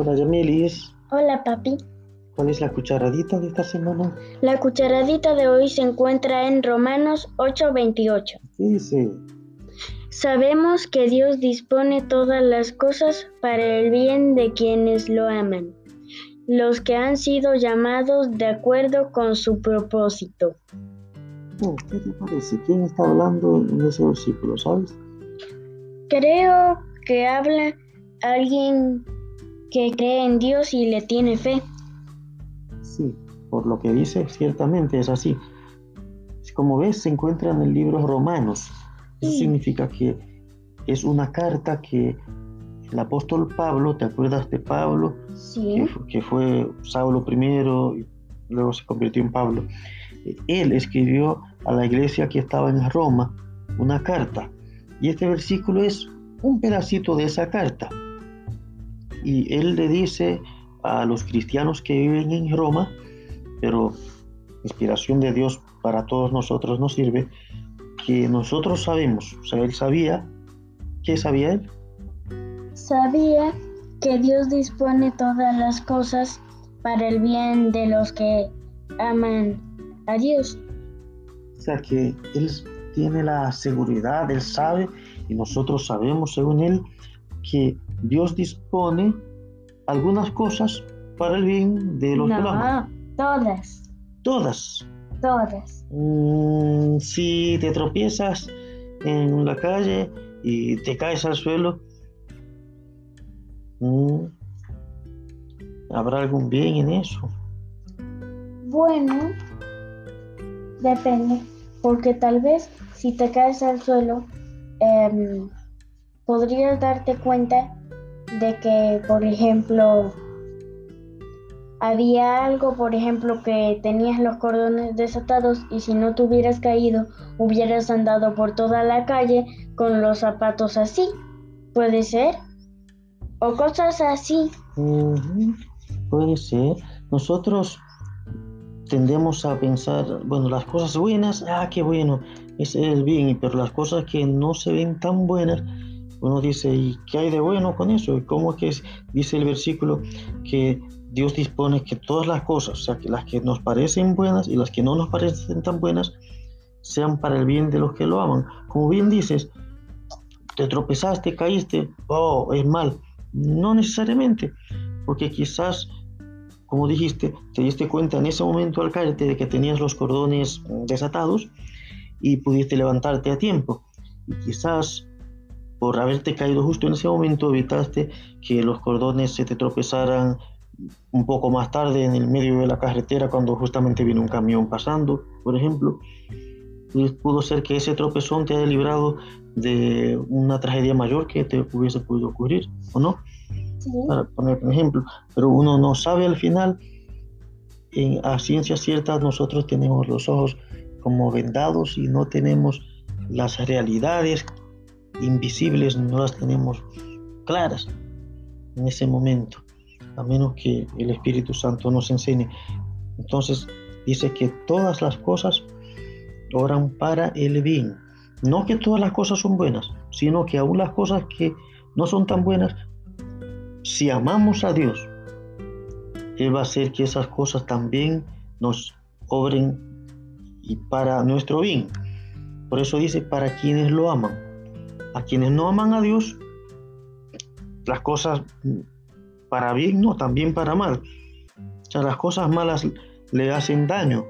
Hola Yamelis. Hola papi. ¿Cuál es la cucharadita de esta semana? La cucharadita de hoy se encuentra en Romanos 8:28. ¿Qué dice? Sabemos que Dios dispone todas las cosas para el bien de quienes lo aman, los que han sido llamados de acuerdo con su propósito. Oh, ¿Qué te parece? ¿Quién está hablando en ese versículo, sabes? Creo que habla alguien que cree en Dios y le tiene fe. Sí, por lo que dice, ciertamente es así. Como ves, se encuentra en el libro Romanos. Eso Sí. significa que es una carta que el apóstol Pablo, ¿te acuerdas de Pablo? Sí. Que, fu- que fue Saulo primero, y luego se convirtió en Pablo. Él escribió a la iglesia que estaba en Roma una carta. Y este versículo es un pedacito de esa carta. Y él le dice a los cristianos que viven en Roma, pero inspiración de Dios para todos nosotros nos sirve, que nosotros sabemos, o sea, él sabía, ¿qué sabía él? Sabía que Dios dispone todas las cosas para el bien de los que aman a Dios. O sea que él tiene la seguridad, él sabe, y nosotros sabemos, según él, que Dios dispone algunas cosas para el bien de los. No, todas, Todas. todas. Mm, si te tropiezas en la calle y te caes al suelo, mm, ¿habrá algún bien en eso? Bueno, depende, porque tal vez si te caes al suelo, em, podrías darte cuenta de que, por ejemplo, había algo, por ejemplo, que tenías los cordones desatados y si no te hubieras caído, hubieras andado por toda la calle con los zapatos así. ¿Puede ser? O cosas así. Puede ser. Nosotros tendemos a pensar, bueno, las cosas buenas, ah, qué bueno, es el bien, pero las cosas que no se ven tan buenas, uno dice, ¿y qué hay de bueno con eso? ¿Y cómo es que dice el versículo que Dios dispone que todas las cosas, o sea, que las que nos parecen buenas y las que no nos parecen tan buenas, sean para el bien de los que lo aman? Como bien dices, te tropezaste, caíste, oh, es mal. No necesariamente, porque quizás, como dijiste, te diste cuenta en ese momento al caerte de que tenías los cordones desatados y pudiste levantarte a tiempo. Y quizás por haberte caído justo en ese momento evitaste que los cordones se te tropezaran un poco más tarde en el medio de la carretera cuando justamente viene un camión pasando, por ejemplo. Y pudo ser que ese tropezón te haya librado de una tragedia mayor que te hubiese podido ocurrir, ¿o no? Sí. Para poner un ejemplo, pero uno no sabe al final, en, a ciencia cierta nosotros tenemos los ojos como vendados y no tenemos las realidades invisibles, no las tenemos claras en ese momento, a menos que el Espíritu Santo nos enseñe. Entonces dice que todas las cosas obran para el bien. No que todas las cosas son buenas, sino que aún las cosas que no son tan buenas, si amamos a Dios, Él va a hacer que esas cosas también nos obren y para nuestro bien. Por eso dice, para quienes lo aman. A quienes no aman a Dios, las cosas para bien, no, también para mal. O sea, las cosas malas le hacen daño.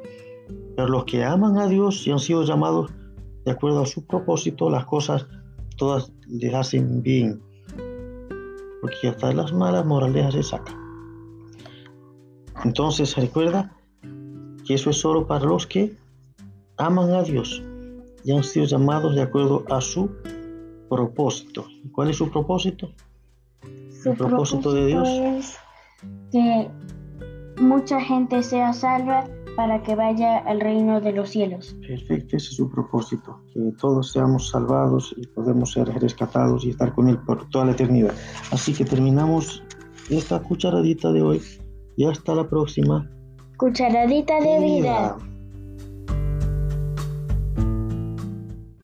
Pero los que aman a Dios y han sido llamados de acuerdo a su propósito, las cosas todas les hacen bien. Porque hasta las malas moralejas se sacan. Entonces recuerda que eso es solo para los que aman a Dios y han sido llamados de acuerdo a su propósito. ¿Cuál es su propósito? Su El propósito de Dios. es que mucha gente sea salva para que vaya al reino de los cielos. Perfecto, ese es su propósito, que todos seamos salvados y podemos ser rescatados y estar con Él por toda la eternidad. Así que terminamos esta cucharadita de hoy y hasta la próxima. Cucharadita de vida.